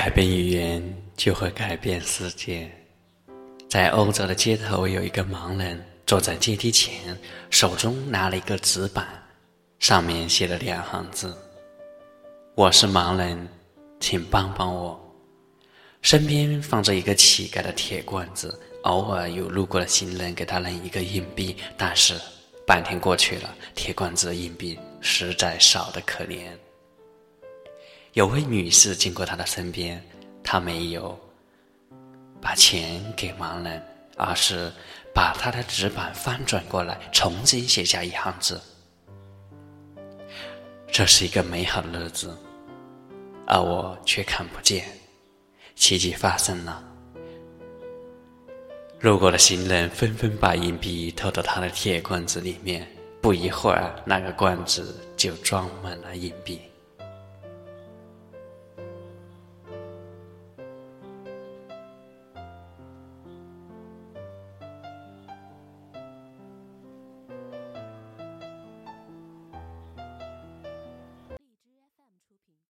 改变语言就会改变世界。在欧洲的街头，有一个盲人坐在阶梯前，手中拿了一个纸板，上面写了两行字：“我是盲人，请帮帮我。”身边放着一个乞丐的铁罐子，偶尔有路过的行人给他扔一个硬币，但是半天过去了，铁罐子的硬币实在少得可怜。有位女士经过他的身边，她没有把钱给盲人，而是把他的纸板翻转过来，重新写下一行字：“这是一个美好的日子，而我却看不见。”奇迹发生了，路过的行人纷纷把硬币投到他的铁罐子里面，不一会儿，那个罐子就装满了硬币。